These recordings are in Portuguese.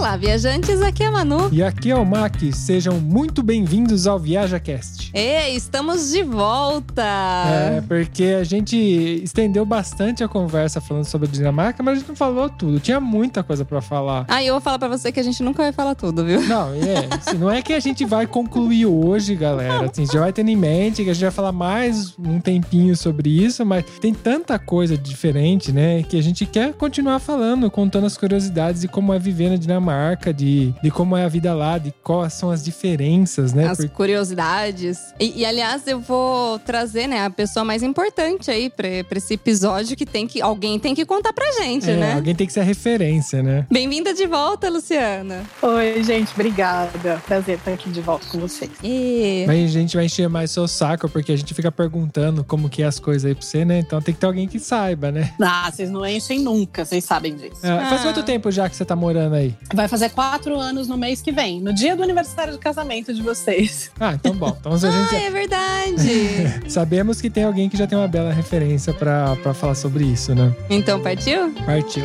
Olá, viajantes, aqui é a Manu. E aqui é o Mac, sejam muito bem-vindos ao ViajaCast. E estamos de volta! É, porque a gente estendeu bastante a conversa falando sobre a Dinamarca, mas a gente não falou tudo, tinha muita coisa para falar. Ah, eu vou falar para você que a gente nunca vai falar tudo, viu? Não, é, assim, não é que a gente vai concluir hoje, galera, assim, já vai ter em mente que a gente vai falar mais um tempinho sobre isso, mas tem tanta coisa diferente, né, que a gente quer continuar falando, contando as curiosidades de como é viver na Dinamarca, de, de como é a vida lá, de quais são as diferenças, né? As Por... curiosidades. E, e, aliás, eu vou trazer, né, a pessoa mais importante aí pra, pra esse episódio que tem que. Alguém tem que contar pra gente, é, né? Alguém tem que ser a referência, né? Bem-vinda de volta, Luciana. Oi, gente, obrigada. Prazer estar aqui de volta com vocês. E... Mas a gente vai encher mais seu saco, porque a gente fica perguntando como que é as coisas aí pra você, né? Então tem que ter alguém que saiba, né? Ah, vocês não enchem nunca, vocês sabem disso. É, faz Ah. quanto tempo já que você tá morando aí? Vai fazer quatro anos no mês que vem, no dia do aniversário de casamento de vocês. Ah, então bom. Então a gente. Ah, é verdade! Sabemos que tem alguém que já tem uma bela referência pra falar sobre isso, né? então, partiu? Partiu.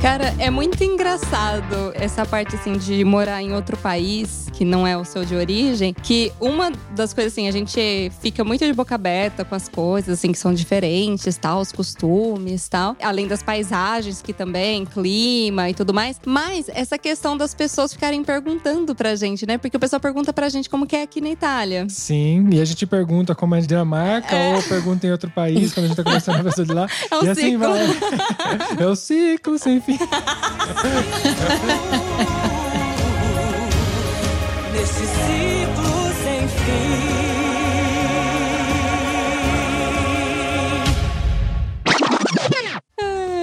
Cara, é muito engraçado essa parte assim de morar em outro país que não é o seu de origem, que uma das coisas assim, a gente fica muito de boca aberta com as coisas assim que são diferentes, tal, os costumes, tal, além das paisagens que também, clima e tudo mais. Mas essa questão das pessoas ficarem perguntando pra gente, né? Porque o pessoal pergunta pra gente como que é aqui na Itália. Sim, e a gente pergunta como é de Dinamarca ou pergunta em outro país quando a gente tá conversando com a pessoa de lá. É um e assim ciclo. vai. É o ciclo sem fim. Nesse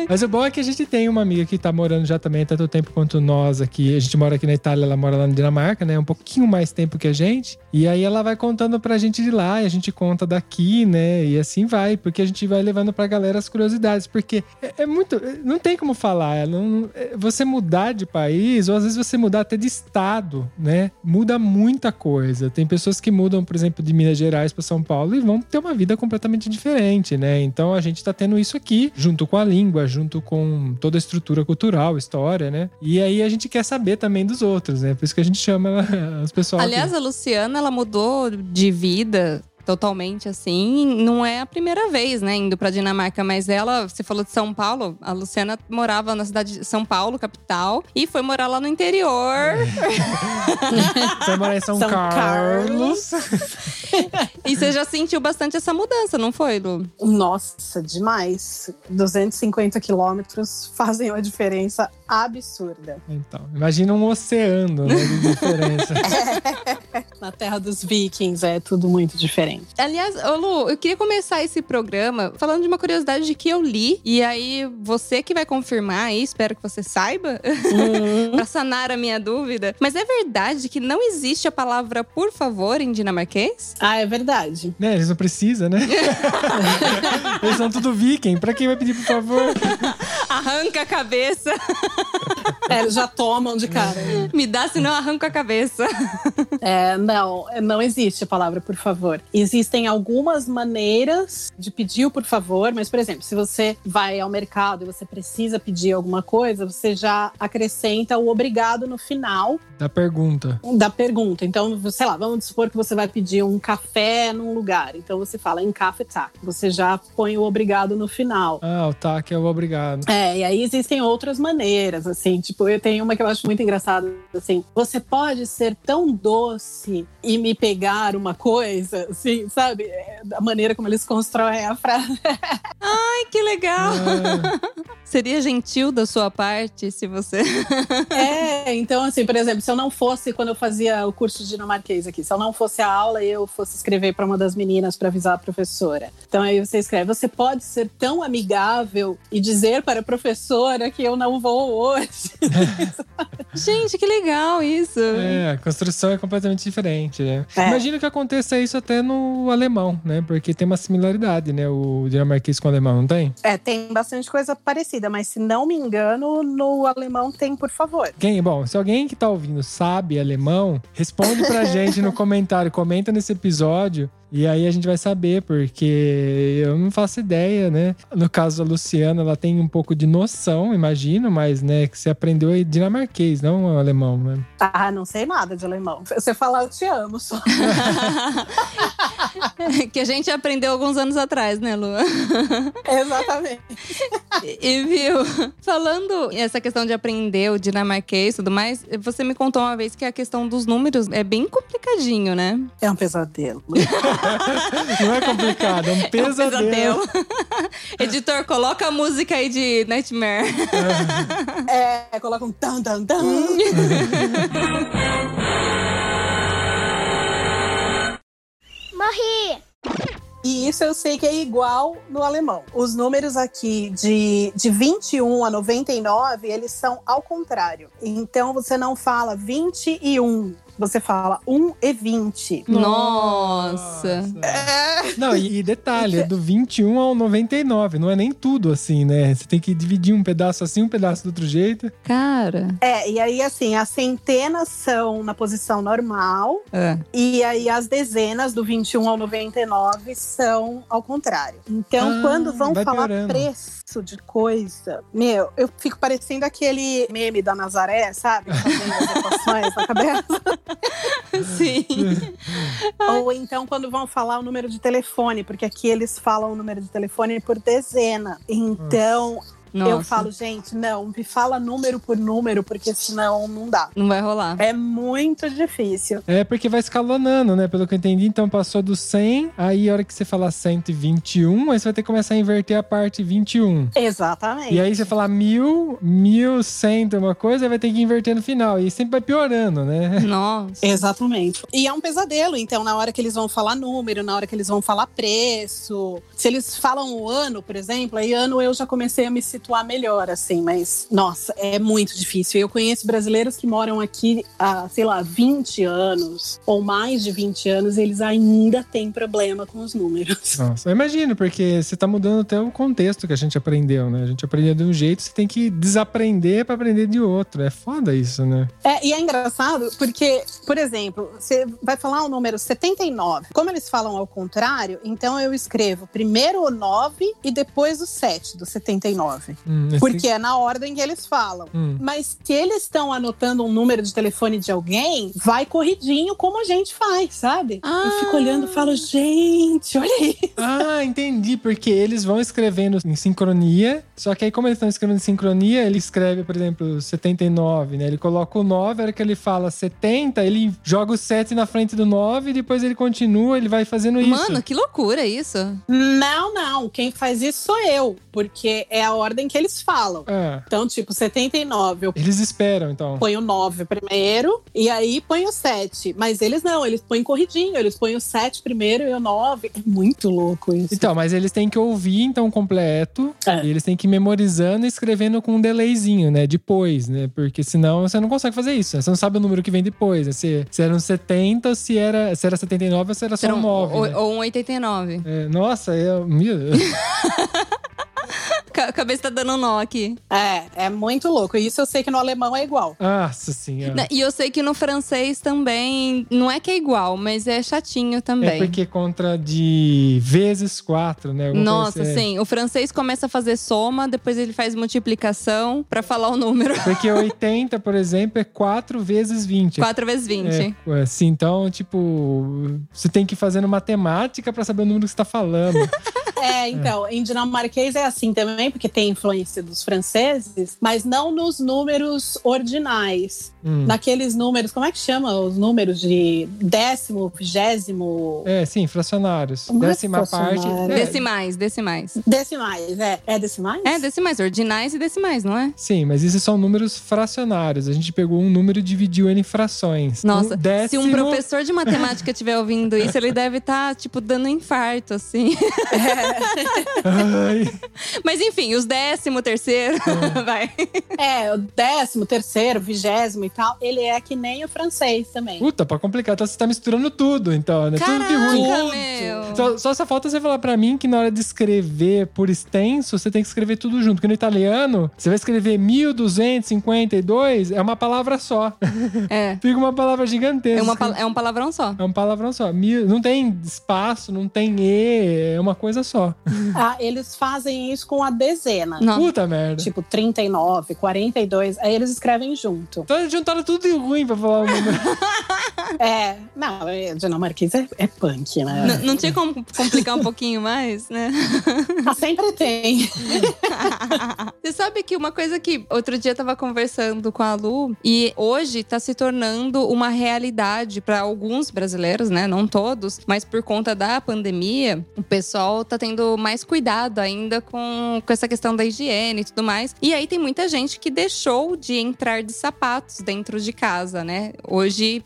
Mas o bom é que a gente tem uma amiga que tá morando já também tanto tempo quanto nós aqui. A gente mora aqui na Itália, ela mora lá na Dinamarca, né? Um pouquinho mais tempo que a gente. E aí ela vai contando pra gente de lá e a gente conta daqui, né? E assim vai, porque a gente vai levando pra galera as curiosidades. Porque é, é muito. Não tem como falar. Não, é, você mudar de país, ou às vezes você mudar até de estado, né? Muda muita coisa. Tem pessoas que mudam, por exemplo, de Minas Gerais pra São Paulo e vão ter uma vida completamente diferente, né? Então a gente tá tendo isso aqui, junto com a língua, junto com toda a estrutura cultural, história, né? E aí a gente quer saber também dos outros, né? Por isso que a gente chama as pessoas. Aliás, a Luciana, ela mudou de vida totalmente assim. Não é a primeira vez, né, indo pra Dinamarca, mas ela, você falou de São Paulo, a Luciana morava na cidade de São Paulo, capital, e foi morar lá no interior. Você mora em São, São Carlos. e você já sentiu bastante essa mudança, não foi, Lu? Nossa, demais. 250 quilômetros fazem uma diferença absurda. Então, imagina um oceano né, de diferença. Na terra dos vikings é tudo muito diferente. Aliás, ô Lu, eu queria começar esse programa falando de uma curiosidade que eu li. E aí, você que vai confirmar aí, espero que você saiba, pra sanar a minha dúvida. Mas é verdade que não existe a palavra por favor em dinamarquês? Ah, é verdade. né? Eles não precisam, né? Eles são tudo viking. Pra quem vai pedir por favor? Arranca a cabeça. É, eles já tomam de cara. Me dá, senão eu arranco a cabeça. É, não, não existe a palavra por favor. Existem algumas maneiras de pedir o por favor, mas, por exemplo, se você vai ao mercado e você precisa pedir alguma coisa, você já acrescenta o obrigado no final Da pergunta. da pergunta. Então, sei lá, vamos supor que você vai pedir um café num lugar. Então você fala em café tá. Você já põe o obrigado no final. Ah, o TAC é o obrigado. É, e aí existem outras maneiras, assim, tipo, eu tenho uma que eu acho muito engraçada, assim, você pode ser tão doce e me pegar uma coisa, assim, sabe? É, Da maneira como eles constroem a frase. Ai, que legal. Ah, Seria gentil da sua parte se você. É, então, assim, por exemplo, se eu não fosse, quando eu fazia o curso de dinamarquês aqui, se eu não fosse a aula e eu fosse escrever para uma das meninas para avisar a professora. Então aí você escreve: você pode ser tão amigável e dizer para a professora que eu não vou hoje. Gente, que legal isso. é, a construção é completamente diferente, né? É. Imagino que aconteça isso até no alemão, né? Porque tem uma similaridade, né? O dinamarquês com o alemão, não tem? É, tem bastante coisa parecida, mas se não me engano, no alemão tem, por favor. Quem, bom, se alguém que tá ouvindo sabe alemão, responde pra gente no comentário, comenta nesse episódio. E aí a gente vai saber, porque eu não faço ideia, né? No caso da Luciana, ela tem um pouco de noção, imagino, mas, né, que você aprendeu aí dinamarquês, não alemão, né? Ah, não sei nada de alemão. Você falar eu te amo só. que a gente aprendeu alguns anos atrás, né, Lu? Exatamente. E viu, falando essa questão de aprender o dinamarquês e tudo mais, você me contou uma vez que a questão dos números é bem complicadinho, né? É um pesadelo. Não é complicado, é um É um pesadelo. Editor, coloca a música aí de Nightmare. É, coloca um tan, tan, tan. Morri! E isso eu sei que é igual no alemão. Os números aqui de, de 21 a 99, eles são ao contrário. Então você não fala 21, você fala 1 e 20. Nossa. Não, e, e detalhe, é do 21 ao 99, não é nem tudo assim, né? Você tem que dividir um pedaço assim, um pedaço do outro jeito. Cara. É, e aí assim, as centenas são na posição normal, É. e aí as dezenas do 21 ao 99 são ao contrário. Então, Ah, quando vão falar piorando. preço de coisa, meu, eu fico parecendo aquele meme da Nazaré, sabe? Fazendo as equações na cabeça. Sim. Ou então quando vão falar o número de telefone, porque aqui eles falam o número de telefone por dezena. Então, Nossa. eu falo, gente, não, me fala número por número, porque senão não dá. Não vai rolar. É muito difícil. É porque vai escalonando, né? Pelo que eu entendi, então passou do 100, aí a hora que você falar 121, aí você vai ter que começar a inverter a parte 21. Exatamente. E aí você falar mil, mil, cento, uma coisa, vai ter que inverter no final. E sempre vai piorando, né? Nossa. Exatamente. E é um pesadelo, então, na hora que eles vão falar número, na hora que eles vão falar preço. Se eles falam o ano, por exemplo, aí ano eu já comecei a me situar melhor, assim, mas, nossa, é muito difícil. Eu conheço brasileiros que moram aqui há, sei lá, 20 anos ou mais de 20 anos e eles ainda têm problema com os números. Nossa, eu imagino, porque você tá mudando até o contexto que a gente aprendeu, né? A gente aprendeu de um jeito, você tem que desaprender pra aprender de outro. É foda isso, né? É, e é engraçado porque, por exemplo, você vai falar o número 79. Como eles falam ao contrário, então eu escrevo primeiro o 9 e depois o 7 do 79. Hum, esse- Porque é na ordem que eles falam. Hum. Mas se eles estão anotando um número de telefone de alguém, vai corridinho como a gente faz, sabe? Ah. Eu fico olhando e falo, gente, olha aí. Ah, entendi. Porque eles vão escrevendo em sincronia. Só que aí, como eles estão escrevendo em sincronia, ele escreve, por exemplo, 79, né? Ele coloca o 9, a hora que ele fala 70, ele joga o 7 na frente do 9 e depois ele continua, ele vai fazendo isso. Mano, que loucura isso. Não, não. Quem faz isso sou eu. Porque é a ordem que eles falam. Ah, Então, tipo, 79, eu eles esperam, então. põe o 9 primeiro e aí põe o 7. Mas eles não, eles põem corridinho, eles põem o 7 primeiro e o 9. É muito louco isso. Então, mas eles têm que ouvir, então, completo. É. E eles têm que ir memorizando e escrevendo com um delayzinho, né? Depois, né? Porque senão você não consegue fazer isso. né? Você não sabe o número que vem depois. Né? Se, se era um 70, ou se era, se era 79 ou se era só Será um um- 9. ou, né? ou um 89. É, nossa, eu. meu, Ca- cabeça tá dando nó aqui. É, é muito louco. Isso eu sei que no alemão é igual. Nossa senhora. Né, E eu sei que no francês também, não é que é igual, mas é chatinho É também. porque contra de vezes quatro, né? Alguma Nossa, coisa assim. sim. O francês começa a fazer soma, depois ele faz multiplicação pra falar o número. Porque 80, por exemplo, é 4 vezes 20. 4 vezes 20. É, assim, então, tipo, você tem que ir fazendo matemática pra saber o número que você tá falando. É, então, em dinamarquês é assim também, porque tem influência dos franceses, mas não nos números ordinais. Hum. Naqueles números, como é que chama os números de décimo, vigésimo, É, sim, fracionários. Não é Décima parte. fracionário. é, Decimais, decimais. decimais? É, é decimais? É, decimais, ordinais e decimais, não é? Sim, mas esses são números fracionários. A gente pegou um número e dividiu ele em frações. Nossa, um décimo, se um professor de matemática estiver ouvindo isso, ele deve estar, tipo, dando infarto, assim. Ai, Mas enfim, os décimo terceiro, vai. É, o décimo, terceiro, vigésimo e tal, ele é que nem o francês também. puta, pra complicar. Então você tá misturando tudo, então, né? tudo de ruim. Caraca, meu. Só, só só falta você falar pra mim que na hora de escrever por extenso, você tem que escrever tudo junto. Porque no italiano, você vai escrever 1252, é uma palavra só. É. Fica uma palavra gigantesca. É, uma, é um palavrão só. É um palavrão só. Mil- Não tem espaço, não tem E, é uma coisa só. Ah, eles fazem isso com a dezena. Não. Puta merda. Tipo, 39, 42, aí eles escrevem junto. Então eles juntaram tudo de ruim pra falar o número. É, não, é, dinamarquês é, é punk, né? N- não tinha como complicar um pouquinho mais, né? Ah, sempre tem. Você sabe que uma coisa que outro dia eu tava conversando com a Lu e hoje tá se tornando uma realidade para alguns brasileiros, né? Não todos, mas por conta da pandemia, o pessoal tá tendo mais cuidado ainda com, com essa questão da higiene e tudo mais. E aí tem muita gente que deixou de entrar de sapatos dentro de casa, né? Hoje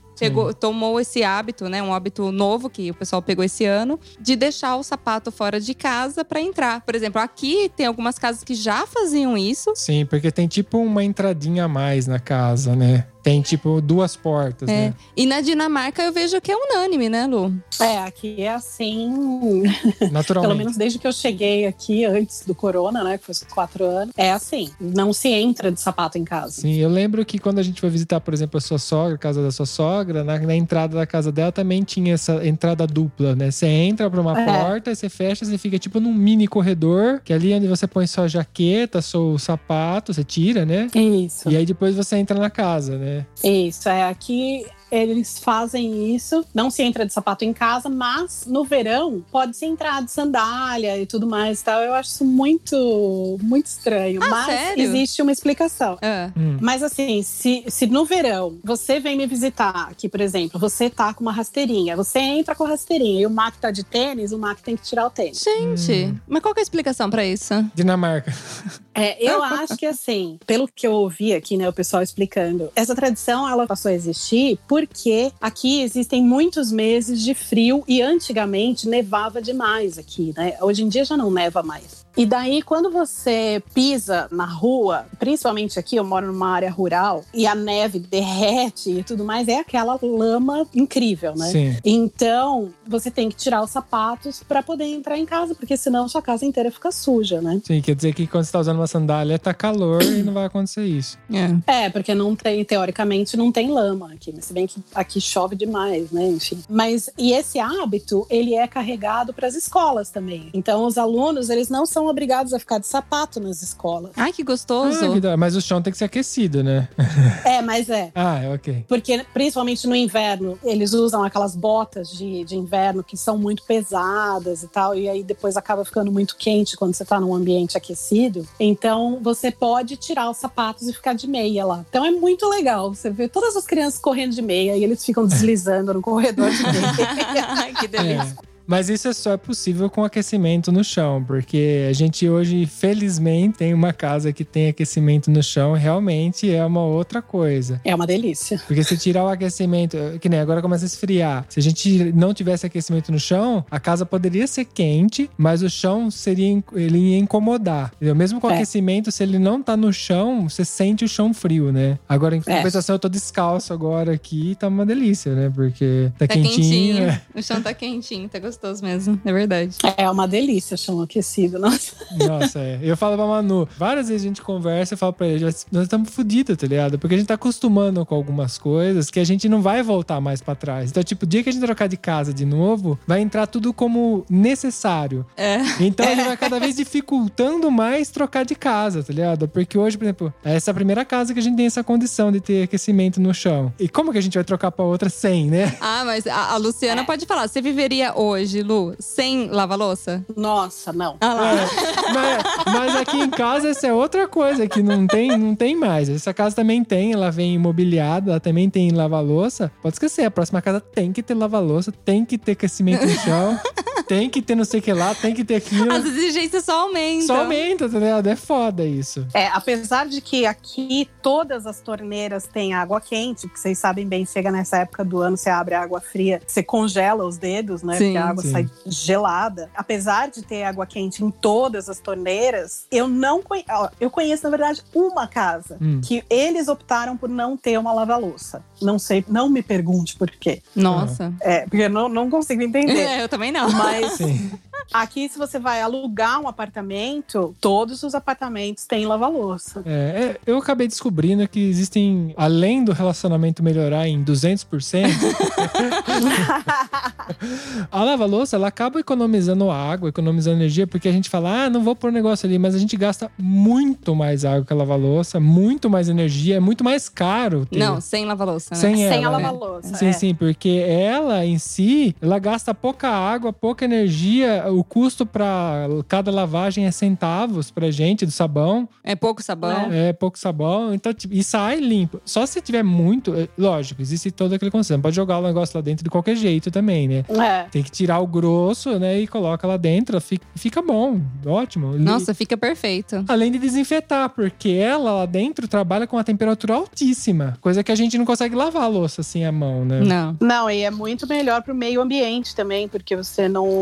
Tomou esse hábito, né? Um hábito novo que o pessoal pegou esse ano, de deixar o sapato fora de casa para entrar. Por exemplo, aqui tem algumas casas que já faziam isso. Sim, porque tem tipo uma entradinha a mais na casa, né? Tem tipo duas portas, É. né? E na Dinamarca eu vejo que é unânime, né, Lu? É, aqui é assim. Pelo Naturalmente. menos desde que eu cheguei aqui, antes do corona, né? Que foi quatro anos. É assim. Não se entra de sapato em casa. Sim, eu lembro que quando a gente foi visitar, por exemplo, a sua sogra, a casa da sua sogra, na, na entrada da casa dela também tinha essa entrada dupla, né? Você entra por uma É. porta, aí você fecha, você fica tipo num mini corredor, que é ali onde você põe sua jaqueta, seu sapato, você tira, né? Isso. E aí depois você entra na casa, né? Isso, é. Aqui eles fazem isso. Não se entra de sapato em casa, mas no verão pode-se entrar de sandália e tudo mais e tal. Eu acho isso muito, muito estranho. Ah, mas sério? existe uma explicação. É. Hum. Mas assim, se, se no verão você vem me visitar aqui, por exemplo, você tá com uma rasteirinha, você entra com a rasteirinha e o Mac tá de tênis, o Mac tem que tirar o tênis. Gente, mas qual que é a explicação pra isso? Dinamarca. É, eu acho que assim, pelo que eu ouvi aqui, né, o pessoal explicando, essa tradição ela passou a existir porque aqui existem muitos meses de frio e antigamente nevava demais aqui, né? Hoje em dia já não neva mais. E daí, quando você pisa na rua, principalmente aqui, eu moro numa área rural, e a neve derrete e tudo mais, é aquela lama incrível, né? Sim. Então, você tem que tirar os sapatos para poder entrar em casa, porque senão sua casa inteira fica suja, né? Sim, quer dizer que quando você tá usando uma sandália, tá calor e não vai acontecer isso. É. É, porque não tem, teoricamente, não tem lama aqui. Mas se bem que aqui chove demais, né? Enfim. Mas, e esse hábito, ele é carregado para as escolas também. Então, os alunos, eles não são obrigados a ficar de sapato nas escolas. Ai, que gostoso. Ah, que Mas o chão tem que ser aquecido, né? É, mas é. Ah, é ok. Porque, principalmente no inverno, eles usam aquelas botas de, de inverno que são muito pesadas e tal, e aí depois acaba ficando muito quente quando você tá num ambiente aquecido. Então, você pode tirar os sapatos e ficar de meia lá. Então, é muito legal. Você vê todas as crianças correndo de meia e eles ficam deslizando no corredor de meia. Ai, que delícia. É. Mas isso só é possível com aquecimento no chão, porque a gente hoje, felizmente, tem uma casa que tem aquecimento no chão, realmente é uma outra coisa. É uma delícia. Porque se tirar o aquecimento, que nem agora começa a esfriar. Se a gente não tivesse aquecimento no chão, a casa poderia ser quente, mas o chão seria ele ia incomodar. Entendeu? Mesmo com É. aquecimento, se ele não tá no chão, você sente o chão frio, né? Agora, em É. compensação, eu tô descalço agora aqui, tá uma delícia, né? Porque tá, Tá quentinho. quentinho. né? O chão tá quentinho, tá gostoso. Gostoso mesmo, é verdade. É uma delícia chão aquecido, nossa. Nossa, é. Eu falo pra Manu, várias vezes a gente conversa e falo pra ele, nós estamos fodidos, tá ligado? Porque a gente tá acostumando com algumas coisas que a gente não vai voltar mais pra trás. Então, tipo, o dia que a gente trocar de casa de novo, vai entrar tudo como necessário. É. Então a gente vai cada vez dificultando mais trocar de casa, tá ligado? Porque hoje, por exemplo, essa é a primeira casa que a gente tem essa condição de ter aquecimento no chão. E como que a gente vai trocar pra outra sem, né? Ah, mas a, a Luciana pode falar. Você viveria hoje, Lu, sem lava-louça? Nossa, não. Ah lá. É, mas, mas aqui em casa essa é outra coisa que não tem, não tem mais. Essa casa também tem, ela vem imobiliada, ela também tem lava-louça. Pode esquecer, a próxima casa tem que ter lava-louça, tem que ter aquecimento no chão, tem que ter não sei o que lá, tem que ter aquilo. As exigências só aumentam. Só aumenta, tá ligado? É foda isso. É, apesar de que aqui todas as torneiras têm água quente, que vocês sabem bem, chega nessa época do ano, você abre a água fria, você congela os dedos, né? Sim, porque a água sim. sai gelada. Apesar de ter água quente em todas as torneiras, eu não conheço. Eu conheço, na verdade, uma casa Hum. que eles optaram por não ter uma lava-louça. Não sei, não me pergunte por quê. Nossa. É, porque eu não, não consigo entender. É, eu também não. Mas Sim. aqui, se você vai alugar um apartamento, todos os apartamentos têm lava-louça. É, é, eu acabei descobrindo que existem, além do relacionamento melhorar em 200%, a lava-louça ela acaba economizando água, economizando energia, porque a gente fala, ah, não vou pôr negócio ali, mas a gente gasta muito mais água que a lava-louça, muito mais energia, é muito mais caro. ter- Não, sem lava-louça. Né? Sem Sem a ela, né? lava-louça. Sim, é. sim, porque ela em si, ela gasta pouca água, pouca energia. O custo para cada lavagem é centavos pra gente do sabão. É pouco sabão. É pouco sabão, então tipo, e sai limpo. Só se tiver muito, é, lógico, existe todo aquele conceito. Pode jogar o negócio lá dentro de qualquer jeito também, né? É. Tem que tirar o grosso, né, e coloca lá dentro, fica, fica bom, ótimo. Nossa, fica perfeito. Além de desinfetar, porque ela lá dentro trabalha com uma temperatura altíssima, coisa que a gente não consegue lavar a louça assim à mão, né? Não. Não, e é muito melhor pro meio ambiente também, porque você não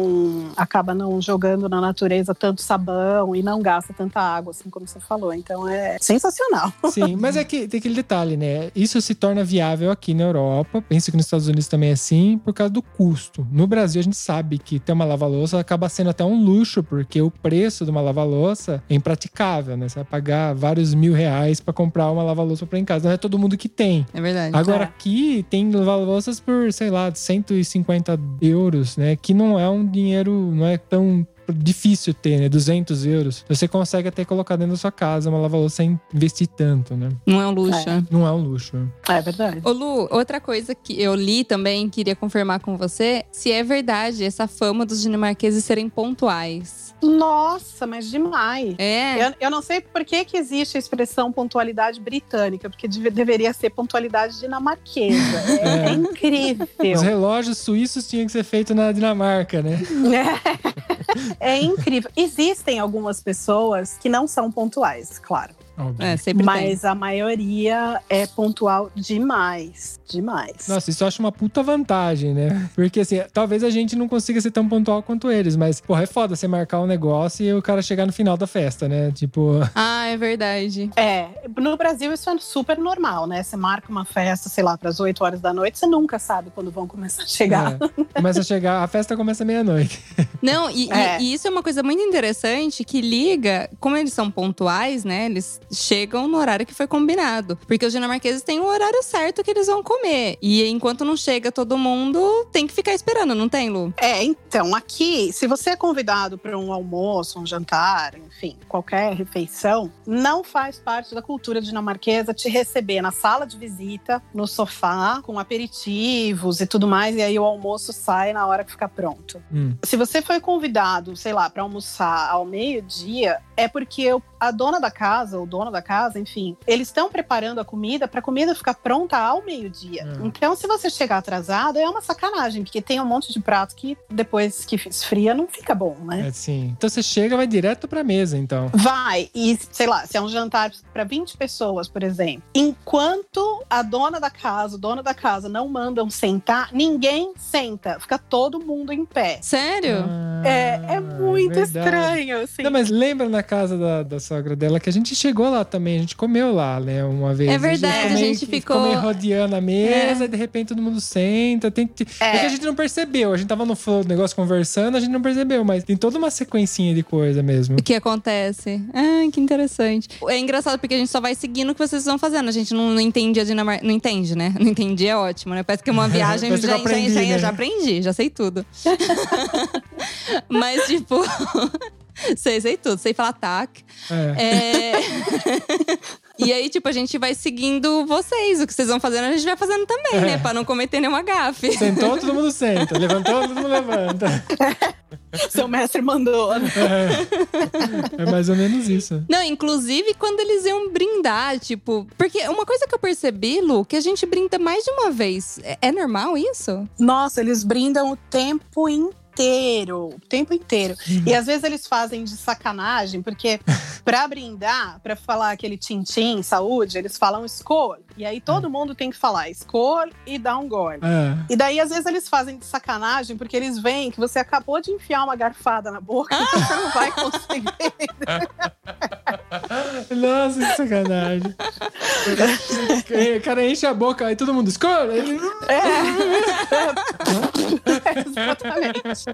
acaba não jogando na natureza tanto sabão e não gasta tanta água, assim como você falou. Então é sensacional. Sim, mas é que tem aquele detalhe, né? Isso se torna viável aqui na Europa. Penso que nos Estados Unidos também é assim, por causa do custo. No Brasil, a gente sabe que ter uma lava-louça acaba sendo até um luxo, porque o preço de uma lava-louça é impraticável, né? Você vai pagar vários mil reais pra comprar uma lava-louça pra em casa. Não é todo mundo que tem. É verdade. Agora É. aqui tem lava-louças por, sei lá, 150 euros, né? Que não é um dinheiro, não é tão difícil ter, né? 200 euros. Você consegue até colocar dentro da sua casa uma lava-louça sem investir tanto, né? Não é um luxo. É. Não é um luxo. É verdade. Ô Lu, outra coisa que eu li também, queria confirmar com você, se é verdade essa fama dos dinamarqueses serem pontuais. Nossa, mas demais. É? Eu, eu não sei por que, que existe a expressão pontualidade britânica, porque deve- deveria ser pontualidade dinamarquesa. É, É. incrível. Os relógios suíços tinham que ser feitos na Dinamarca, né? É, é incrível. Existem algumas pessoas que não são pontuais, claro. Óbvio. É, sempre tem. Mas a maioria é pontual demais. Demais. Nossa, isso eu acho uma puta vantagem, né? Porque assim, talvez a gente não consiga ser tão pontual quanto eles, mas, porra, é foda você marcar um negócio e o cara chegar no final da festa, né? Tipo, Ah, é verdade. É, no Brasil isso é super normal, né? Você marca uma festa, sei lá, para as 8 horas da noite, você nunca sabe quando vão começar a chegar. é, começa a chegar, a festa começa meia-noite. Não, e, e- É. e isso é uma coisa muito interessante que liga, como eles são pontuais, né? Eles chegam no horário que foi combinado. Porque os dinamarqueses têm o horário certo que eles vão comer. E enquanto não chega todo mundo, tem que ficar esperando, não tem, Lu? É, então, aqui, se você é convidado para um almoço, um jantar, enfim, qualquer refeição, não faz parte da cultura dinamarquesa te receber na sala de visita, no sofá, com aperitivos e tudo mais, e aí o almoço sai na hora que ficar pronto. Hum. Se você foi convidado, sei lá, para almoçar ao meio-dia, é porque a dona da casa, o dono da casa, enfim, eles estão preparando a comida para a comida ficar pronta ao meio-dia. Hum. Então, se você chegar atrasado, é uma sacanagem, porque tem um monte de prato que depois que esfria não fica bom, né? É assim. Então você chega vai direto pra mesa, então. Vai, e sei lá, se é um jantar para 20 pessoas, por exemplo, enquanto a dona da casa, o dono da casa não mandam sentar, ninguém senta, fica todo mundo em pé. Sério? Ah, É, é muito verdade. estranho, assim. Não, mas lembra na casa da, da sogra dela que a gente chegou lá também, a gente comeu lá, né, uma vez. É verdade, ficou a gente que- ficou- meio rodeando a mesa e de repente todo mundo senta. Tem... É. que a gente não percebeu, a gente tava no flow do negócio conversando, a gente não percebeu, mas tem toda uma sequencinha de coisa mesmo. O que acontece? Ah, que interessante. É engraçado porque a gente só vai seguindo o que vocês estão fazendo. A gente não, não entende a Dinamarca. Não entende, né? Não entendi, é ótimo, né? Parece que é uma viagem. Já, aprendi, já, já, né? já aprendi, já sei tudo. Mas, tipo. sei, sei tudo. Sei falar tac. É. É... e aí, tipo, a gente vai seguindo vocês. O que vocês vão fazendo, a gente vai fazendo também, né? Pra não cometer nenhuma gafe. Sentou, todo mundo senta. Levantou, todo mundo levanta. Seu mestre mandou. né? É, é mais ou menos isso. Não, inclusive quando eles iam brindar, tipo. Porque uma coisa que eu percebi, Lu, que a gente brinda mais de uma vez. É, é normal isso? Nossa, eles brindam o tempo inteiro. O tempo inteiro. E às vezes eles fazem de sacanagem, porque pra brindar, pra falar aquele tim-tim, saúde, eles falam escolha. E aí todo mundo tem que falar escolha e dar um gole. É. E daí, às vezes, eles fazem de sacanagem, porque eles veem que você acabou de enfiar uma garfada na boca, então você não vai conseguir. Nossa, que sacanagem. O cara enche a boca, aí todo mundo escolhe. Ele... Exatamente.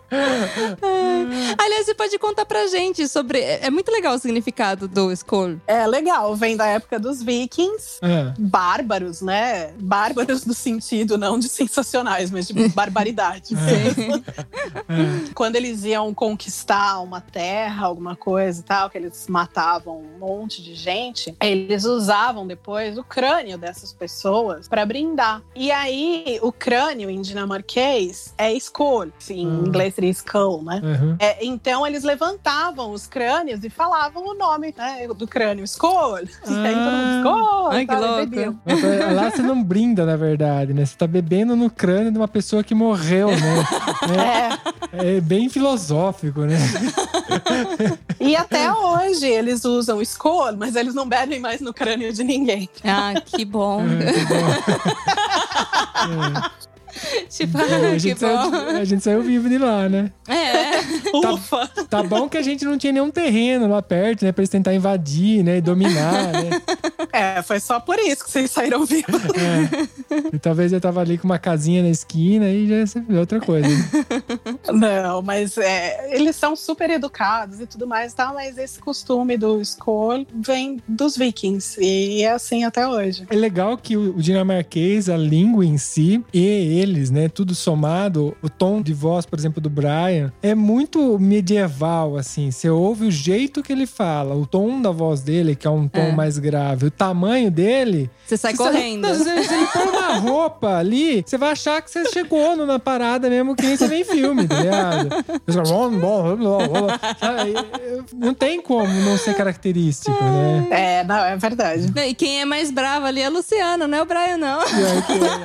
Aliás, você pode contar pra gente sobre. É é muito legal o significado do Skoll. É legal, vem da época dos vikings. É. Bárbaros, né? Bárbaros no sentido não de sensacionais, mas de barbaridade. Quando eles iam conquistar uma terra, alguma coisa e tal, que eles matavam um monte de gente, eles usavam depois o crânio dessas pessoas para brindar. E aí, o crânio em dinamarquês é skull, em Hum. inglês seria skull, né? Uhum. É, então eles levantavam os crânios e falavam o nome né, do crânio, Skol. E aí todo mundo, Skol! Ai, que louco. bebiam. Mas, Lá você não brinda, na verdade, né? Você tá bebendo no crânio de uma pessoa que morreu, né? É, É, é bem filosófico, né? e até hoje eles usam Skol, mas eles não bebem mais no crânio de ninguém. Ah, que bom. É, que bom. tipo, É, a, que gente saiu, bom. a gente saiu vivo de lá, né? É. Ufa! Tá bom que a gente não tinha nenhum terreno lá perto, né? Pra eles tentar invadir, né? E dominar, né? É, foi só por isso que vocês saíram vivos. É. E talvez eu tava ali com uma casinha na esquina e já ia ser outra coisa. Não, mas é, eles são super educados e tudo mais, tá? Mas esse costume do Skol vem dos vikings e é assim até hoje. É legal que o, o dinamarquês, a língua em si e eles, né, tudo somado, o tom de voz, por exemplo, do Brian, é muito medieval, assim. Você ouve o jeito que ele fala, o tom da voz dele, que é um tom É. mais grave, o tamanho dele. Você sai se correndo. Você, se ele pôr roupa ali, você vai achar que você chegou no- na parada mesmo, que nem você vê em filme, tá ligado? Não tem como não ser característico, né? É, não, é verdade. E quem é mais bravo ali é o Luciano, não é o Brian, não. É, né?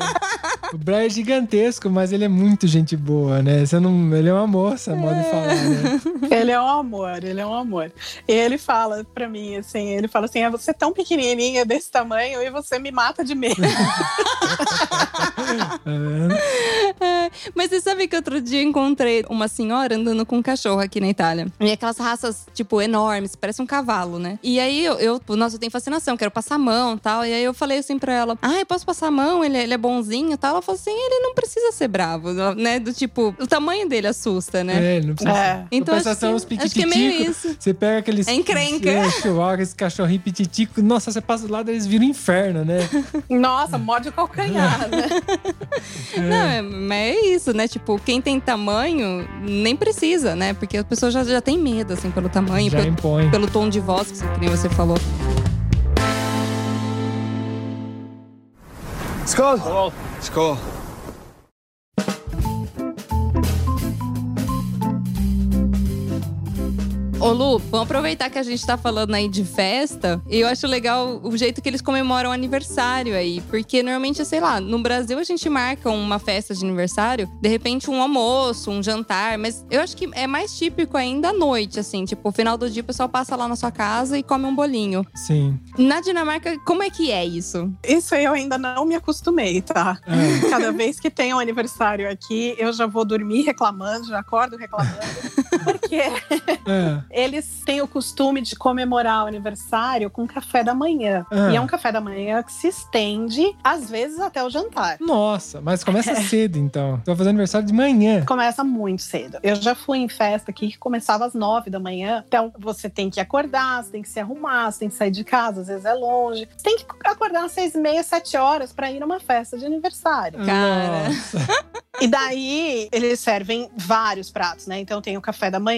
O Brian é gigantesco, mas ele é muito gente boa, né? Você não, ele é uma moça, modo de falar, né? Ele é um amor, ele é um amor. E ele fala pra mim, assim, ele fala assim, ah, você é tão pequenininha, desse tamanho, e você me mata de medo. É, Mas você sabe que outro dia eu encontrei uma senhora andando com um cachorro aqui na Itália. E aquelas raças, tipo, enormes, parece um cavalo, né? E aí eu, eu nossa, eu tenho fascinação, quero passar a mão e tal. E aí eu falei assim pra ela: Ah, eu posso passar a mão? Ele, é- ele é bonzinho e tal. Ela falou assim: ele não precisa ser bravo, né? Do tipo, o tamanho dele assusta, né? É, ele não precisa. É. Então acho Compensação, os que, acho que é meio isso. Você pega aqueles. É encrenca. É, chihuahua, esse cachorrinho pititico. Nossa, você passa do lado, eles viram inferno, né? Nossa, morde o né? Não, é, mas é isso, né? Tipo, quem tem tamanho nem precisa, né? Porque as pessoas já, já têm medo, assim, pelo tamanho, Já pelo, impõe. pelo tom de voz, que que nem você falou. Skål! Skål! Ô Lu, vamos aproveitar que a gente tá falando aí de festa. E eu acho legal o jeito que eles comemoram o aniversário aí. Porque normalmente, sei lá, no Brasil a gente marca uma festa de aniversário, de repente um almoço, um jantar. Mas eu acho que é mais típico ainda à noite, assim. Tipo, no final do dia o pessoal passa lá na sua casa e come um bolinho. Sim. Na Dinamarca, como é que é isso? Isso aí eu ainda não me acostumei, tá? É. Cada vez que tem um aniversário aqui, eu já vou dormir reclamando, já acordo reclamando. Porque É. eles têm o costume de comemorar o aniversário com café da manhã. Ah. E é um café da manhã que se estende, às vezes, até o jantar. Nossa, mas começa cedo então. Tu vai fazer aniversário de manhã. Começa muito cedo. Eu já fui em festa aqui que começava às nove da manhã. Então você tem que acordar, você tem que se arrumar, você tem que sair de casa, às vezes é longe. Você tem que acordar às seis e meia, sete horas para ir numa festa de aniversário. Cara. Nossa. E daí eles servem vários pratos, né? Então tem o café da manhã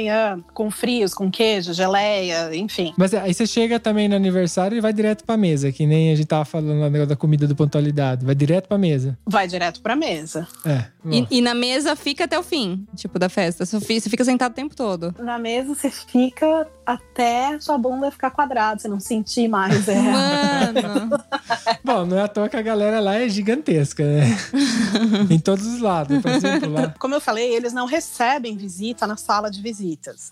com frios, com queijo, geleia, enfim. Mas aí você chega também no aniversário e vai direto pra mesa, que nem a gente tava falando lá no negócio da comida do pontualidade. Vai direto pra mesa. Vai direto pra mesa. É. E, e na mesa fica até o fim, tipo, da festa. Você fi- você fica sentado o tempo todo. Na mesa você fica até sua bunda ficar quadrada, você não sentir mais. É. Mano. Bom, não é à toa que a galera lá é gigantesca, né? em todos os lados. Por exemplo, lá. Como eu falei, eles não recebem visita na sala de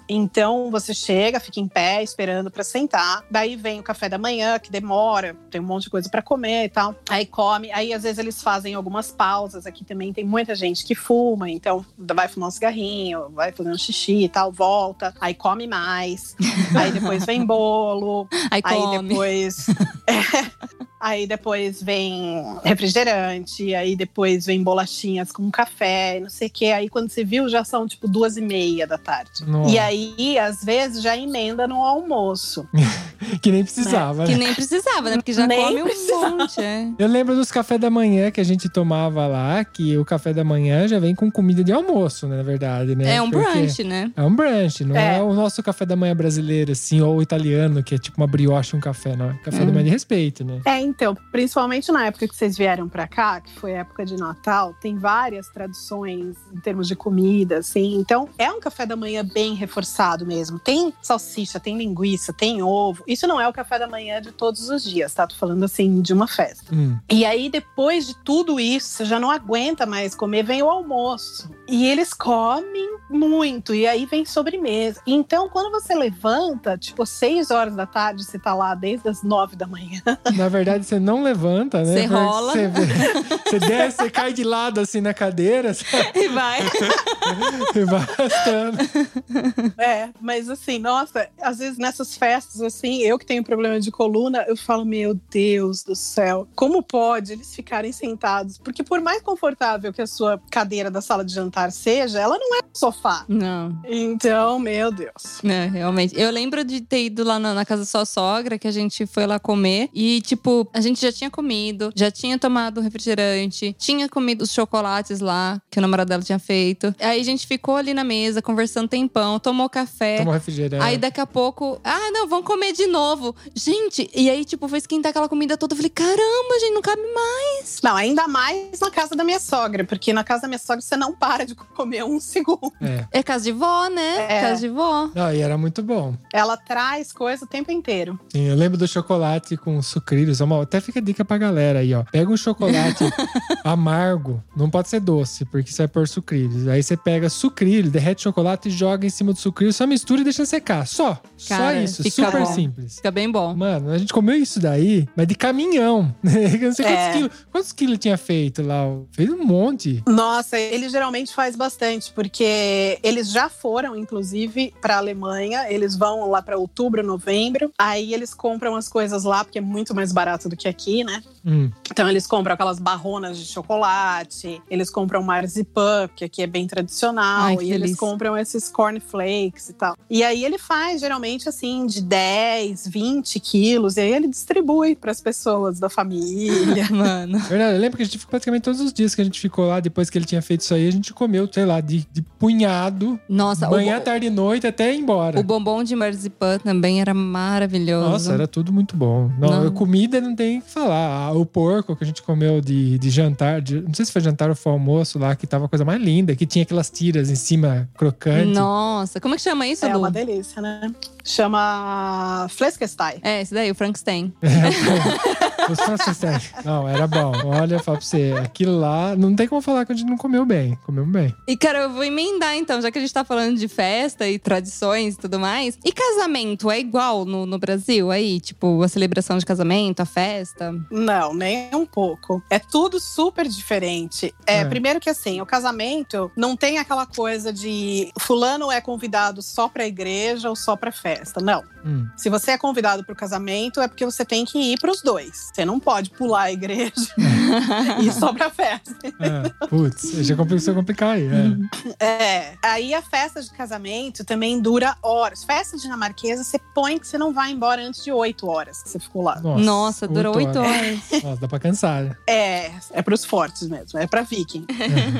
Então você chega, fica em pé esperando pra sentar. Daí vem o café da manhã, que demora, tem um monte de coisa pra comer e tal. Aí come, aí às vezes eles fazem algumas pausas. Aqui também tem muita gente que fuma, então vai fumar um cigarrinho, vai fazer um xixi e tal, volta, aí come mais. aí depois vem bolo, Aí Aí depois. É. Aí depois vem refrigerante, aí depois vem bolachinhas com café, não sei o quê. Aí quando você viu, já são tipo duas e meia da tarde. Nossa. E aí, às vezes, já emenda no almoço. Que nem precisava, Que né? nem precisava, né? Porque já Nem come um precisava. monte. É. Eu lembro dos café da manhã que a gente tomava lá, que o café da manhã já vem com comida de almoço, né, na verdade, né? É um Porque brunch, né? É um brunch, não é. É. o nosso café da manhã brasileiro, assim, ou italiano, que é tipo uma brioche um café, não. É café da manhã de respeito, né? É, então, principalmente na época que vocês vieram pra cá, que foi a época de Natal, tem várias tradições em termos de comida, assim. Então, é um café da manhã bem reforçado mesmo. Tem salsicha, tem linguiça, tem ovo. Isso não é o café da manhã de todos os dias, tá? Tô falando assim de uma festa. Hum. E aí, depois de tudo isso, você já não aguenta mais comer, vem o almoço. E eles comem muito, e aí vem sobremesa. Então, quando você levanta, tipo, seis horas da tarde, você tá lá desde as nove da manhã. Na verdade, você não levanta, né? Você rola. Você, você desce, você cai de lado assim na cadeira sabe? E vai. e vai arrastando. É, mas assim, nossa, às vezes nessas festas, assim, eu que tenho problema de coluna, eu falo, meu Deus do céu, como pode eles ficarem sentados? Porque por mais confortável que a sua cadeira da sala de jantar seja, ela não é sofá. Não. Então, meu Deus. É, realmente. Eu lembro de ter ido lá na, na casa da sua sogra, que a gente foi lá comer. E, tipo, a gente já tinha comido, já tinha tomado refrigerante, tinha comido os chocolates lá, que o namorado dela tinha feito. Aí a gente ficou ali na mesa, conversando tempão, tomou café. Toma um refrigerante. Aí daqui a pouco, ah, não, vamos comer de novo. Gente, e aí, tipo, foi esquentar aquela comida toda. Eu falei, caramba, gente, não cabe mais. Não, ainda mais na casa da minha sogra, porque na casa da minha sogra você não para de comer um segundo. É. É casa de vó, né? É. Casa de vó. Não, e era muito bom. Ela traz coisa o tempo inteiro. Sim, eu lembro do chocolate com sucrilhos. É Até fica a dica pra galera aí, ó. Pega um chocolate amargo, não pode ser doce, porque você vai pôr sucrilhos. Aí você pega sucrilho, derrete chocolate e joga em cima do sucrilho, só mistura e deixa secar. Só. só Cara, isso. fica Super bom. simples. Fica bem bom. Mano, a gente comeu isso daí, mas de caminhão. Eu não sei quantos É. quilos. Quantos quilos tinha feito lá? Fez um monte. Nossa, ele geralmente faz bastante, porque eles já foram, inclusive, para a Alemanha. Eles vão lá para outubro, novembro. Aí eles compram as coisas lá, porque é muito mais barato do que aqui, né? Hum. Então eles compram aquelas barronas de chocolate, eles compram marzipan, que aqui é bem tradicional, Ai, e eles compram esses cornflakes e tal. E aí ele faz geralmente assim de 10, 20 quilos, e aí ele distribui para as pessoas da família. Mano. Verdade, eu lembro que a gente ficou praticamente todos os dias que a gente ficou lá, depois que ele tinha feito isso aí, a gente comeu comeu, sei lá, de, de punhado, Nossa, manhã, o, tarde e noite, até ir embora. o bombom de marzipan também era maravilhoso. Nossa, era tudo muito bom. Não, Não. Comida não tem o que falar. Ah, O porco que a gente comeu de, de jantar, de- não sei se foi jantar ou foi almoço lá, que tava a coisa mais linda, que tinha aquelas tiras em cima crocante. Nossa, como é que chama isso, É Lu? uma delícia, né? Chama Fleskestein. É, esse daí, o Frankenstein. Os franceses. Não, era bom. Olha, eu falo pra você, aquilo lá, não tem como falar que a gente não comeu bem. Comemos bem. E, cara, eu vou emendar então, já que a gente tá falando de festa e tradições e tudo mais. E casamento é igual no, no Brasil aí? Tipo, a celebração de casamento, a festa? Não, nem um pouco. É tudo super diferente. É, É. Primeiro que assim, o casamento não tem aquela coisa de fulano é convidado só pra igreja ou só pra festa. Não. Hum. Se você é convidado pro casamento, é porque você tem que ir pros dois. Você não pode pular a igreja e ir só pra festa. É, putz, já começou a complicar aí. É. É. Aí a festa de casamento também dura horas. Festa dinamarquesa, você põe que você não vai embora antes de oito horas que você ficou lá. Nossa, durou oito horas. Nossa, dá pra cansar. né? É, é pros fortes mesmo, é pra viking.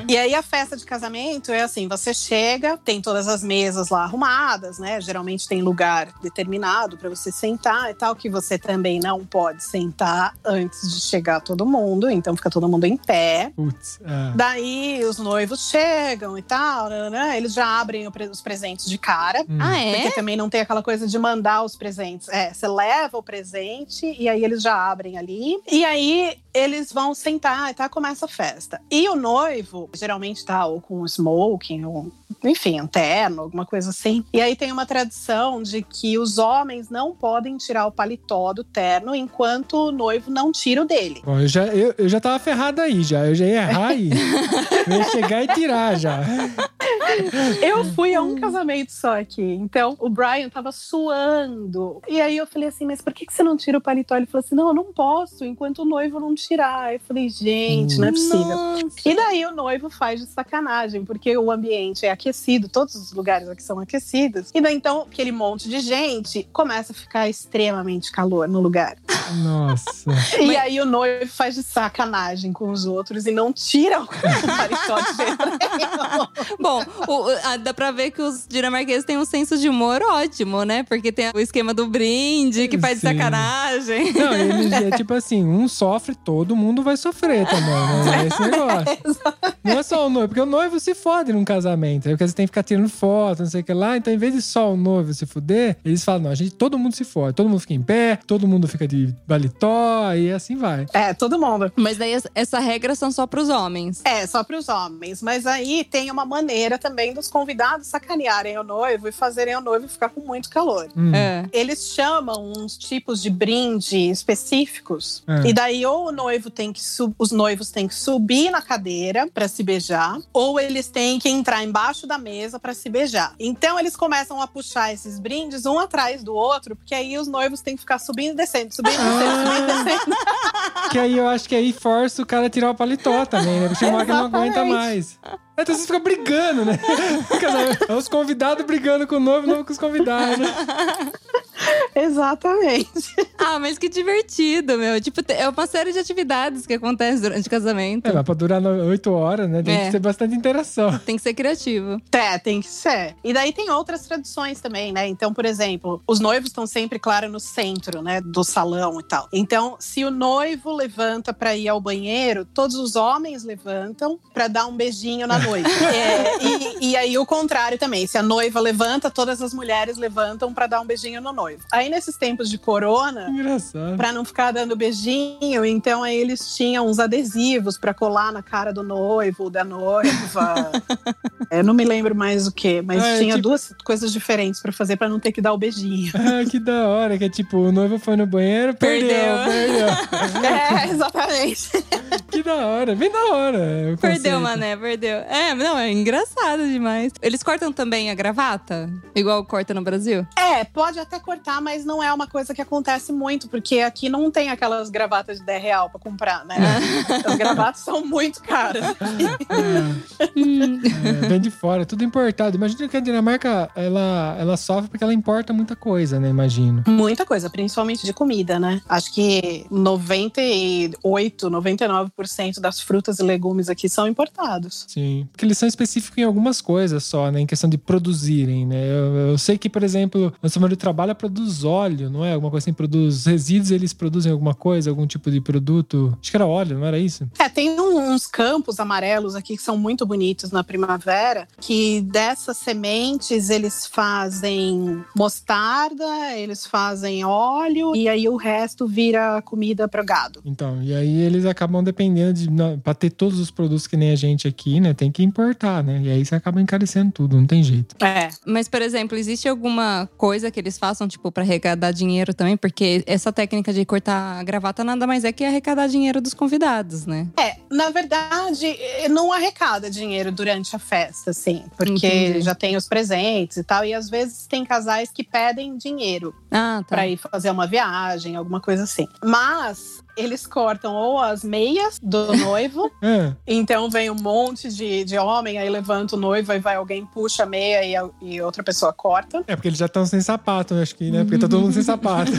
e aí a festa de casamento é assim, você chega, tem todas as mesas lá arrumadas, né? Geralmente tem lugar determinado pra você sentar e tal, que você também não pode sentar antes de chegar todo mundo, então fica todo mundo em pé. Putz, é. Daí os noivos chegam e tal, né? eles já abrem os presentes de cara. Hum. Ah, é? Porque também não tem aquela coisa de mandar os presentes. É, você leva o presente e aí eles já abrem ali. E aí eles vão sentar e tá, começa a festa. E o noivo, geralmente tá ou com smoking, ou enfim, um terno, alguma coisa assim. E aí tem uma tradição de que os homens não podem tirar o paletó do terno enquanto o noivo não tira o dele. Bom, eu já, eu, eu já tava ferrado aí já. Eu já ia errar aí. Eu ia chegar e tirar já. Eu fui a um casamento só aqui. Então, o Brian tava suando. E aí eu falei assim, mas por que que você não tira o paletó? Ele falou assim, não, eu não posso, enquanto o noivo não tirar. Eu falei, gente, não é possível. Nossa. E daí o noivo faz de sacanagem, porque o ambiente é aquecido, todos os lugares aqui são aquecidos. E daí então aquele monte de gente começa a ficar extremamente calor no lugar. Nossa. E aí o noivo faz de sacanagem com os outros e não tira o paletó de jeito nenhum. Bom, o- a- dá pra ver que os dinamarqueses têm um senso de humor ótimo, né? Porque tem o esquema do brinde, que faz de Sim. sacanagem. Não, eles é tipo assim, um sofre, todo mundo vai sofrer também, né? É esse negócio. Não é só o noivo, porque o noivo se fode num casamento. Aí porque você tem que ficar tirando foto, não sei o que lá. Então, em vez de só o noivo se fuder, eles falam: não, a gente, todo mundo se fode, todo mundo fica em pé, todo mundo fica de baletó, e assim vai. É, todo mundo. Mas daí essa- regra são só pros homens. É, só para os homens. Mas aí tem uma maneira também dos convidados sacanearem o noivo e fazerem o noivo ficar com muito calor. Hum. É. Eles chamam uns tipos de brinde específicos. É. E daí, ou o noivo tem que os noivos têm que subir na cadeira para se beijar, ou eles têm que entrar embaixo da mesa para se beijar. Então eles começam a puxar esses brindes um atrás do outro, porque aí os noivos têm que ficar subindo e descendo, subindo e descendo, subindo e descendo. Que aí eu acho que aí força o cara a tirar o paletó também, né? Hora que não aguenta Exatamente. Mais. Então você fica brigando, né? É os convidados brigando com o noivo, o noivo com os convidados. Exatamente. Ah, mas que divertido, meu. Tipo, é uma série de atividades que acontecem durante o casamento. É, mas pra durar oito horas, né? Tem É. que ter bastante interação. Tem que ser criativo. É, tem que ser. E daí tem outras tradições também, né? Então, por exemplo, os noivos estão sempre, claro, no centro, né? Do salão e tal. Então, se o noivo levanta pra ir ao banheiro, todos os homens levantam pra dar um beijinho na noiva. É, e, e aí o contrário também. Se a noiva levanta, todas as mulheres levantam pra dar um beijinho no noivo. Aí, nesses tempos de corona. Pra não ficar dando beijinho, então aí eles tinham uns adesivos pra colar na cara do noivo, da noiva. Eu não me lembro mais o que, mas é tinha tipo- duas coisas diferentes pra fazer pra não ter que dar o beijinho. Ah, que da hora. Que é tipo, o noivo foi no banheiro, perdeu, Perdeu. perdeu. é, exatamente. que da hora. Bem da hora. Perdeu, mané, perdeu. É, não, é engraçado demais. Eles cortam também a gravata? Igual corta no Brasil? É, pode até cortar, mas não é uma coisa que acontece muito, porque aqui não tem aquelas gravatas de 10 real pra comprar, né? As gravatas são muito caras. É, vem de fora, tudo importado. Imagina que a Dinamarca, ela, ela sofre porque ela importa muita coisa, né? Imagino. Muita coisa, principalmente de comida, né? Acho que 98, 99% das frutas e legumes aqui são importados. Sim. Porque eles são específicos em algumas coisas só, né? Em questão de produzirem, né? Eu, eu sei que, por exemplo, o marido trabalha produz óleo, não é? Alguma coisa assim, produz resíduos, eles produzem alguma coisa, algum tipo de produto. Acho que era óleo, não era isso? É, tem uns campos amarelos aqui que são muito bonitos na primavera, que dessas sementes eles fazem mostarda, eles fazem óleo e aí o resto vira comida para gado. Então, e aí eles acabam dependendo de. Pra ter todos os produtos que nem a gente aqui, né? Tem que importar, né? E aí você acaba encarecendo tudo, não tem jeito. É. Mas, por exemplo, existe alguma coisa que eles façam, tipo, pra arrecadar dinheiro também? Porque essa técnica de cortar a gravata nada mais é que arrecadar dinheiro dos convidados, né? É, na verdade, não arrecada dinheiro durante a festa, assim, porque Entendi. já tem os presentes e tal, e às vezes tem casais que pedem dinheiro Ah, tá. pra ir fazer uma viagem, alguma coisa assim. Mas eles cortam ou as meias do noivo, Ah, então vem um monte de, de homem, aí levanta o noivo, aí vai alguém, puxa a meia e, a- e outra pessoa corta. é porque eles já estão sem sapato, acho que, né? Porque tá todo mundo sem sapato.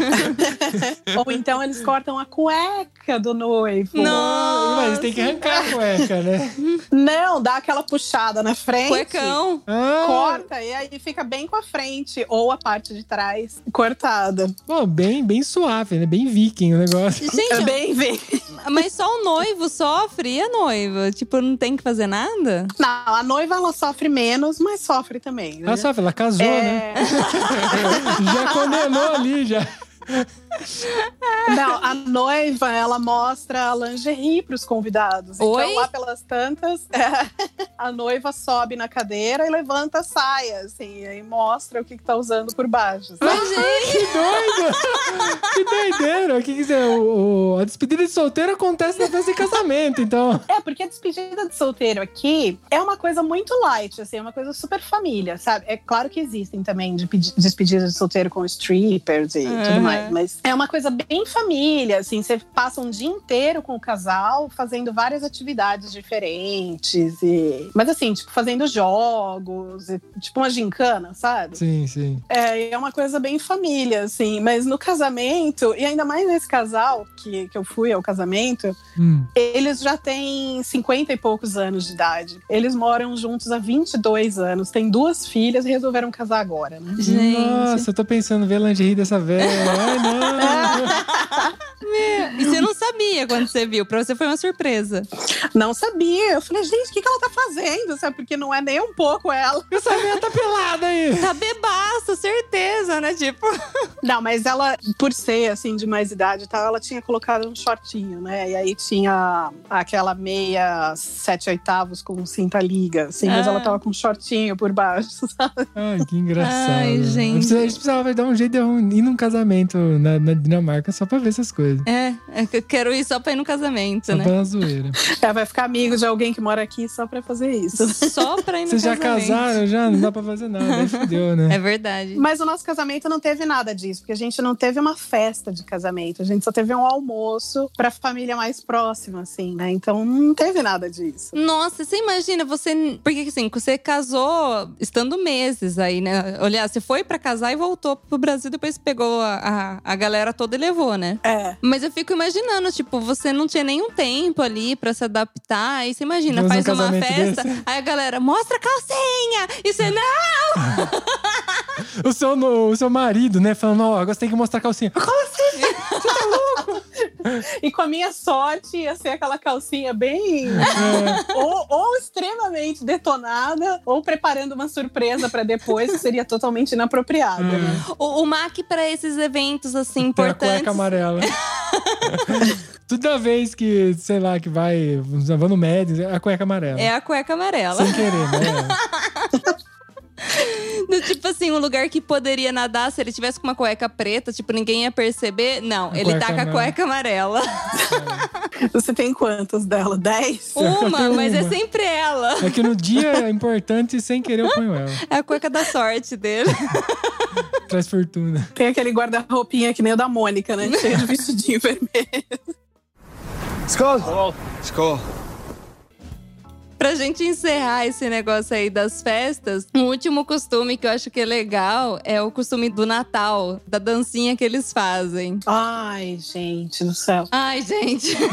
ou então eles cortam a cueca do noivo. Não. Mas tem que arrancar a cueca, né? Não, dá aquela puxada na frente. Cuecão. Ah, corta e aí fica bem com a frente ou a parte de trás cortada. Bom, bem, bem suave, né? Bem viking o negócio. É Gente, bem ver. mas só o noivo sofre e a noiva? Tipo, não tem que fazer nada? Não, a noiva ela sofre menos, mas sofre também. Né? Ela sofre, ela casou, né? É, Já condenou ali, já. Não, a noiva ela mostra a lingerie para os convidados. Oi? Então lá pelas tantas, é, a noiva sobe na cadeira e levanta a saia, assim, e aí mostra o que, que tá usando por baixo. gente, Que doido! Que doideira! O que? O, o- a despedida de solteiro acontece na festa de casamento, então. É, porque a despedida de solteiro aqui é uma coisa muito light, assim, é uma coisa super família, sabe? É claro que existem também de pedi- despedidas de solteiro com strippers e Uhum. tudo mais, mas é uma coisa bem família, assim, você passa um dia inteiro com o casal fazendo várias atividades diferentes e... Mas assim, tipo, fazendo jogos, e, tipo uma gincana, sabe? Sim, sim. É, é uma coisa bem família, assim, mas no casamento, e ainda mais nesse casal que, que eu fui ao casamento, Hum. eles já têm 50 e poucos anos de idade. Eles moram juntos há 22 anos, têm duas filhas e resolveram casar agora, né? gente. Nossa, eu tô pensando em ver a lingerie dessa velha. Ai, não! Sabia quando você viu? Pra você foi uma surpresa. Não sabia. Eu falei, gente, o que, que ela tá fazendo? Sabe? Porque não é nem um pouco ela. Essa velha tá pelada aí! Tá bebaça, certeza, né? Tipo. Não, mas ela, por ser assim, de mais idade e tal, ela tinha colocado um shortinho, né? E aí tinha aquela meia sete oitavos com cinta liga, assim, mas Ah. ela tava com um shortinho por baixo, sabe? Ai, que engraçado. Ai, gente. A gente- A gente precisava dar um jeito de ir num casamento na, na Dinamarca só pra ver essas coisas. É, é que eu quero ir só pra ir no casamento, Só né? pra zoeira. Ela vai ficar amigo de alguém que mora aqui só pra fazer isso. Só pra ir no Vocês já casamento. casaram? Já? Não dá pra fazer nada. Aí fudeu, né? É verdade. Mas o nosso casamento não teve nada disso, porque a gente não teve uma festa de casamento, a gente só teve um almoço pra família mais próxima, assim, né? Então não teve nada disso. Nossa, você imagina você. Porque assim, você casou estando meses aí, né? Olha, você foi pra casar e voltou pro Brasil, depois pegou a, a, a galera toda e levou, né? É. Mas eu fico imaginando, tipo, você não tinha nenhum tempo ali pra se adaptar. Aí você imagina, Deus, um faz uma casamento festa, desse. aí a galera, mostra a calcinha! E você, não! O seu, o seu marido, né? Falando, ó, agora você tem que mostrar a calcinha. Como assim? E com a minha sorte ia ser aquela calcinha bem. ou, ou extremamente detonada, ou preparando uma surpresa pra depois, que seria totalmente inapropriada. né? O, o Mac pra esses eventos, assim, Tem a importantes. cueca amarela. Toda vez que, sei lá, que vai, vai no médio, é a cueca amarela. É a cueca amarela. Sem querer, né? Do tipo assim, um lugar que poderia nadar se ele tivesse com uma cueca preta, tipo, ninguém ia perceber. Não, A ele tá com a cueca amarela. Você tem quantas dela? Dez? Uma, mas é uma. sempre ela. É que no dia importante, sem querer, eu ponho ela. É a cueca da sorte dele. Traz fortuna. Tem aquele guarda-roupinha que nem o da Mônica, né? Cheio de vestidinho vermelho. Skål! Skål! Pra gente encerrar esse negócio aí das festas, um último costume que eu acho que é legal é o costume do Natal, da dancinha que eles fazem. Ai, gente do céu. Ai, gente.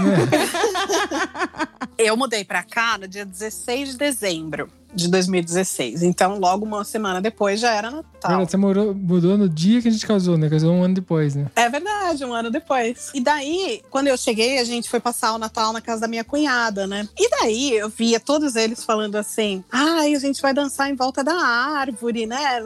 Eu mudei pra cá no dia 16 de dezembro de 2016. Então, logo uma semana depois já era Natal. Verdade, você morou, mudou no dia que a gente casou, né? Casou um ano depois, né? É verdade, um ano depois. E daí, quando eu cheguei, a gente foi passar o Natal na casa da minha cunhada, né? E daí eu via todos eles falando assim: ai, a gente vai dançar em volta da árvore, né?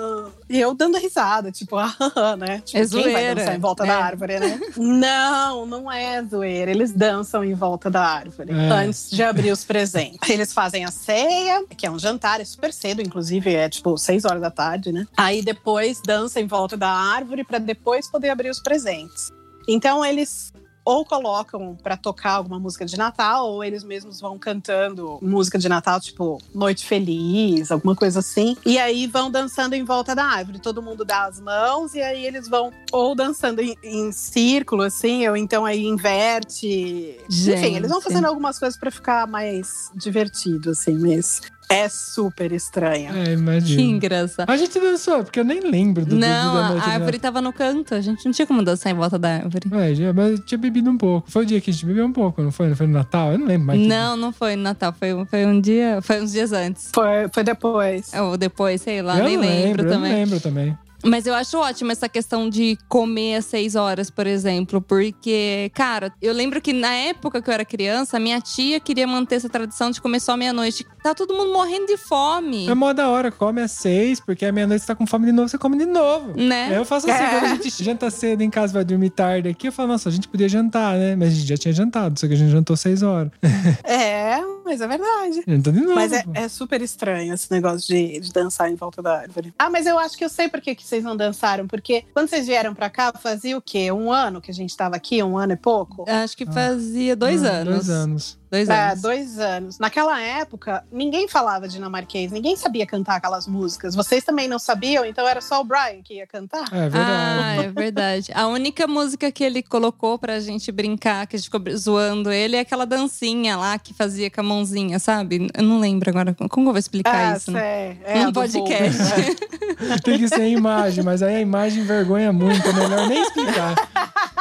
E eu dando risada, tipo, ah, né? Tipo, É quem vai zoeira. dançar em volta É. da árvore, né? não, não é zoeira. Eles dançam em volta da árvore É. antes de abrir os presentes. Eles fazem a ceia, que é um jantar, é super cedo, inclusive, é tipo seis horas da tarde, né? Aí depois dança em volta da árvore para depois poder abrir os presentes. Então eles ou colocam pra tocar alguma música de Natal, ou eles mesmos vão cantando música de Natal, tipo Noite Feliz, alguma coisa assim. E aí vão dançando em volta da árvore. Todo mundo dá as mãos e aí eles vão ou dançando em, em círculo, assim, ou então aí inverte. Gente. Enfim, eles vão fazendo algumas coisas pra ficar mais divertido, assim, mas é super estranho. É, Que imagina. engraçado. A gente dançou, porque eu nem lembro do, do, Não, da noite a de árvore tava no canto. A gente não tinha como dançar em volta da árvore. É, já- mas eu tinha bebido um pouco. Foi o dia que a gente bebeu um pouco, não foi? Não foi no Natal? Eu não lembro mais. que- Não, não foi no Natal. Foi, foi um dia. Foi uns dias antes. Foi, foi depois. Ou depois, sei lá, eu nem lembro, eu também. não lembro também. Mas eu acho ótimo essa questão de comer às seis horas, por exemplo. Porque, cara, eu lembro que na época que eu era criança, minha tia queria manter essa tradição de comer só meia-noite. Tá todo mundo morrendo de fome. É mó da hora, come às seis, porque à meia-noite você tá com fome de novo, você come de novo. Né? Aí Eu faço assim, É. quando a gente janta cedo em casa, vai dormir tarde aqui, eu falo, nossa, a gente podia jantar, né? Mas a gente já tinha jantado, só que a gente jantou seis horas. É, mas é verdade. Jantou de novo. Mas é, é super estranho esse negócio de, de dançar em volta da árvore. Ah, mas eu acho que eu sei por que, que vocês não dançaram. Porque quando vocês vieram pra cá, fazia o quê? Um ano que a gente tava aqui? Um ano e pouco? Acho que fazia dois Ah, anos. Dois anos. Dois É, anos. dois anos. Naquela época, ninguém falava dinamarquês, ninguém sabia cantar aquelas músicas. Vocês também não sabiam, então era só o Brian que ia cantar? É verdade. Ah, é verdade. A única música que ele colocou pra gente brincar, que a gente ficou zoando ele, é aquela dancinha lá que fazia com a mãozinha, sabe? Eu não lembro agora. Como eu vou explicar ah, isso? né? sei. É, Num podcast. voo. Tem que ser imagem, mas aí a imagem envergonha muito, é melhor nem explicar.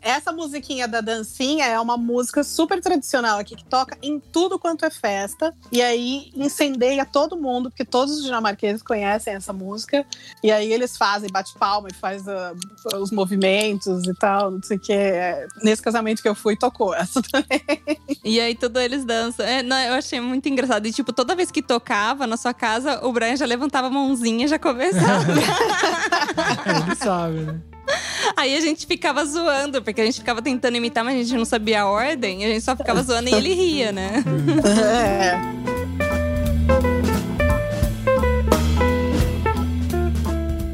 Essa musiquinha da dancinha é uma música super tradicional aqui, que toca em tudo quanto é festa. E aí incendeia todo mundo, porque todos os dinamarqueses conhecem essa música. E aí eles fazem, bate palma e faz ah, os movimentos e tal, não sei o que. Nesse casamento que eu fui, tocou essa também. E aí tudo eles dançam. É, não, eu achei muito engraçado. E tipo, toda vez que tocava na sua casa, o Brian já levantava a mãozinha e já começava. É, ele sabe, né? Aí a gente ficava zoando, porque a gente ficava tentando imitar, mas a gente não sabia a ordem. A gente só ficava zoando e ele ria, né? É.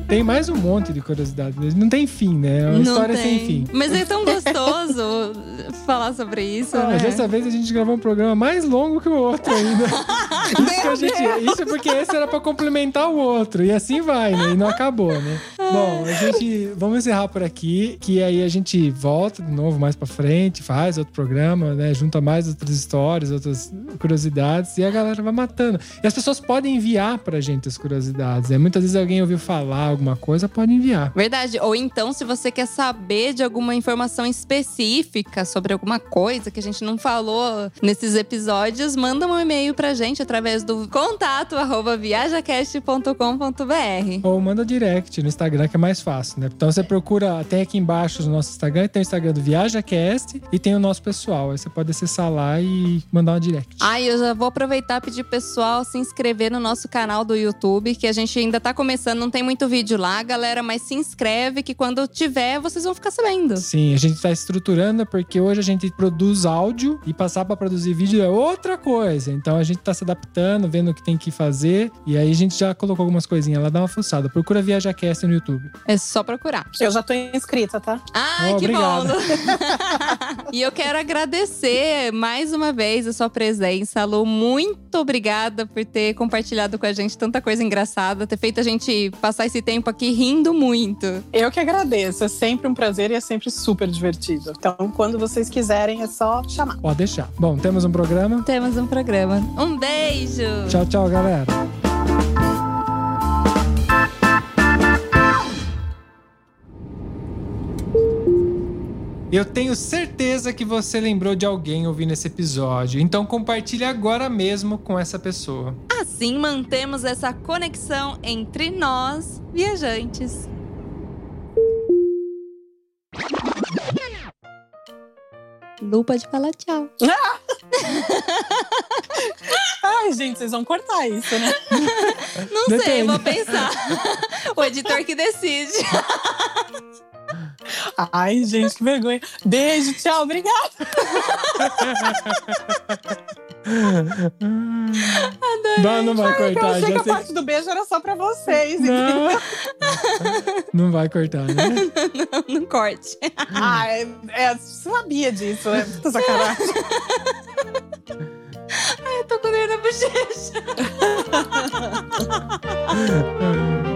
Tem mais um monte de curiosidade. Não tem fim, né? É uma Não história tem. sem fim. Mas é tão gostoso falar sobre isso, Ah, né? mas dessa vez a gente gravou um programa mais longo que o outro ainda. isso, que a gente, isso porque esse era pra complementar o outro. E assim vai, né? E não acabou, né? Bom, a gente. Vamos encerrar por aqui. Que aí a gente volta de novo mais pra frente, faz outro programa, né? Junta mais outras histórias, outras curiosidades. E a galera vai matando. E as pessoas podem enviar pra gente as curiosidades. Né? Muitas vezes alguém ouviu falar alguma coisa, pode enviar. Verdade. Ou então, se você quer saber de alguma informação específica sobre alguma coisa que a gente não falou nesses episódios, manda um e-mail pra gente através do contato arroba viajacast.com.br. Ou manda direct no Instagram, que é mais fácil, né? Então você procura, tem aqui embaixo no nosso Instagram, tem o Instagram do ViajaCast e tem o nosso pessoal. Aí você pode acessar lá e mandar uma direct. Ai, eu já vou aproveitar e pedir pessoal se inscrever no nosso canal do YouTube, que a gente ainda tá começando, não tem muito vídeo lá, galera, mas se inscreve que quando tiver, vocês vão ficar sabendo. Sim, a gente tá estruturando porque hoje a gente produz áudio e passar pra produzir vídeo é outra coisa. Então a gente tá se adaptando, vendo o que tem que fazer. E aí a gente já colocou algumas coisinhas lá, dá uma fuçada. Procura ViajaCast no YouTube YouTube. É só procurar. Eu já tô inscrita, tá? Ai, Oh, que obrigado. bom! e eu quero agradecer mais uma vez a sua presença, Lu. Muito obrigada por ter compartilhado com a gente tanta coisa engraçada, ter feito a gente passar esse tempo aqui rindo muito. Eu que agradeço. É sempre um prazer e é sempre super divertido. Então, quando vocês quiserem, é só chamar. Pode deixar. Bom, temos um programa. Temos um programa. Um beijo! Tchau, tchau, galera. Eu tenho certeza que você lembrou de alguém ouvindo esse episódio, então compartilhe agora mesmo com essa pessoa. Assim mantemos essa conexão entre nós, viajantes. Lu pode falar tchau. Ai, gente, vocês vão cortar isso, né? Não sei, Depende. vou pensar. o editor que decide. Ai, gente, que vergonha. Beijo, tchau, obrigada. Não, não vai Eu cortar, achei que já a sei. parte do beijo era só pra vocês. Não. não vai cortar, né? Não, não corte. Ah, é, é, sabia disso, né? Puta sacanagem. Eu tô com dor na bochecha.